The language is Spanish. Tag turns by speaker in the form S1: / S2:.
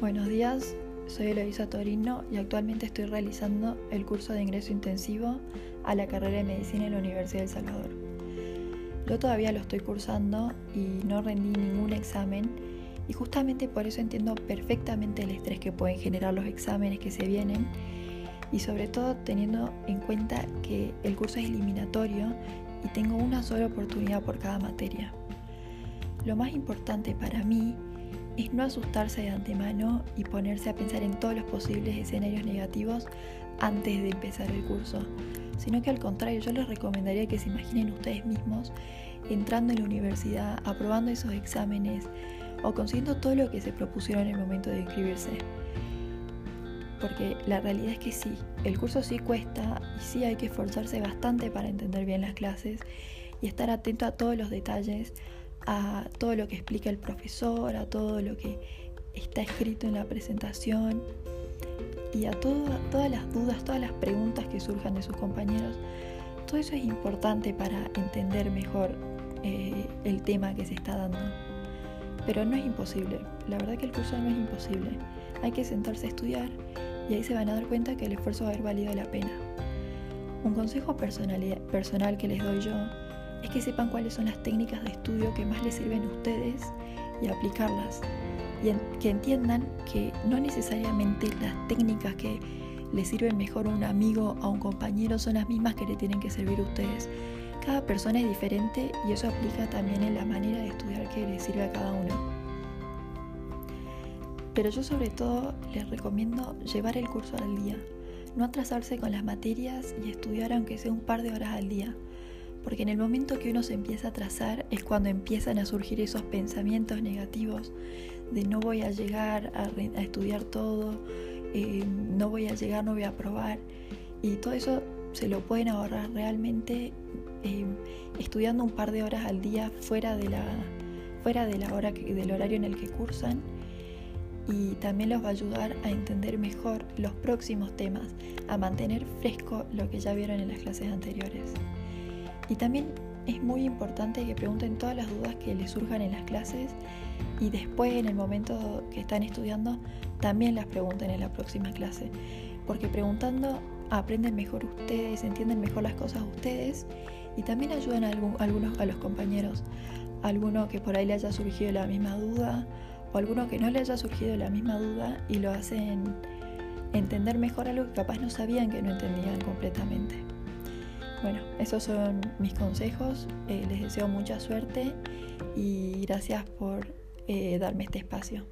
S1: Buenos días, soy Eloisa Torino y actualmente estoy realizando el curso de ingreso intensivo a la carrera de medicina en la Universidad de El Salvador. Yo todavía lo estoy cursando y no rendí ningún examen y justamente por eso entiendo perfectamente el estrés que pueden generar los exámenes que se vienen y sobre todo teniendo en cuenta que el curso es eliminatorio y tengo una sola oportunidad por cada materia. Lo más importante para mí es no asustarse de antemano y ponerse a pensar en todos los posibles escenarios negativos antes de empezar el curso, sino que al contrario yo les recomendaría que se imaginen ustedes mismos entrando en la universidad, aprobando esos exámenes o consiguiendo todo lo que se propusieron en el momento de inscribirse. Porque la realidad es que sí, el curso sí cuesta y sí hay que esforzarse bastante para entender bien las clases y estar atento a todos los detalles, a todo lo que explica el profesor, a todo lo que está escrito en la presentación y a todas las dudas, todas las preguntas que surjan de sus compañeros. Todo eso es importante para entender mejor eh, el tema que se está dando. Pero no es imposible, la verdad que el curso no es imposible. Hay que sentarse a estudiar y ahí se van a dar cuenta que el esfuerzo va a haber valido la pena. Un consejo personal, personal que les doy yo es que sepan cuáles son las técnicas de estudio que más les sirven a ustedes y aplicarlas. Y que entiendan que no necesariamente las técnicas que les sirven mejor a un amigo o a un compañero son las mismas que le tienen que servir a ustedes. Cada persona es diferente y eso aplica también en la manera de estudiar que les sirve a cada uno. Pero yo sobre todo les recomiendo llevar el curso al día, no atrasarse con las materias y estudiar aunque sea un par de horas al día porque en el momento que uno se empieza a trazar es cuando empiezan a surgir esos pensamientos negativos de no voy a llegar a, estudiar todo, eh, no voy a llegar, no voy a probar. Y todo eso se lo pueden ahorrar realmente eh, estudiando un par de horas al día fuera de la, fuera del horario en el que cursan y también los va a ayudar a entender mejor los próximos temas, a mantener fresco lo que ya vieron en las clases anteriores. Y también es muy importante que pregunten todas las dudas que les surjan en las clases y después en el momento que están estudiando también las pregunten en la próxima clase. Porque preguntando aprenden mejor ustedes, entienden mejor las cosas ustedes y también ayudan a, algunos a los compañeros. Alguno que por ahí le haya surgido la misma duda o alguno que no le haya surgido la misma duda y lo hacen entender mejor algo que capaz no sabían que no entendían completamente. Bueno, esos son mis consejos. Eh, les deseo mucha suerte y gracias por eh, darme este espacio.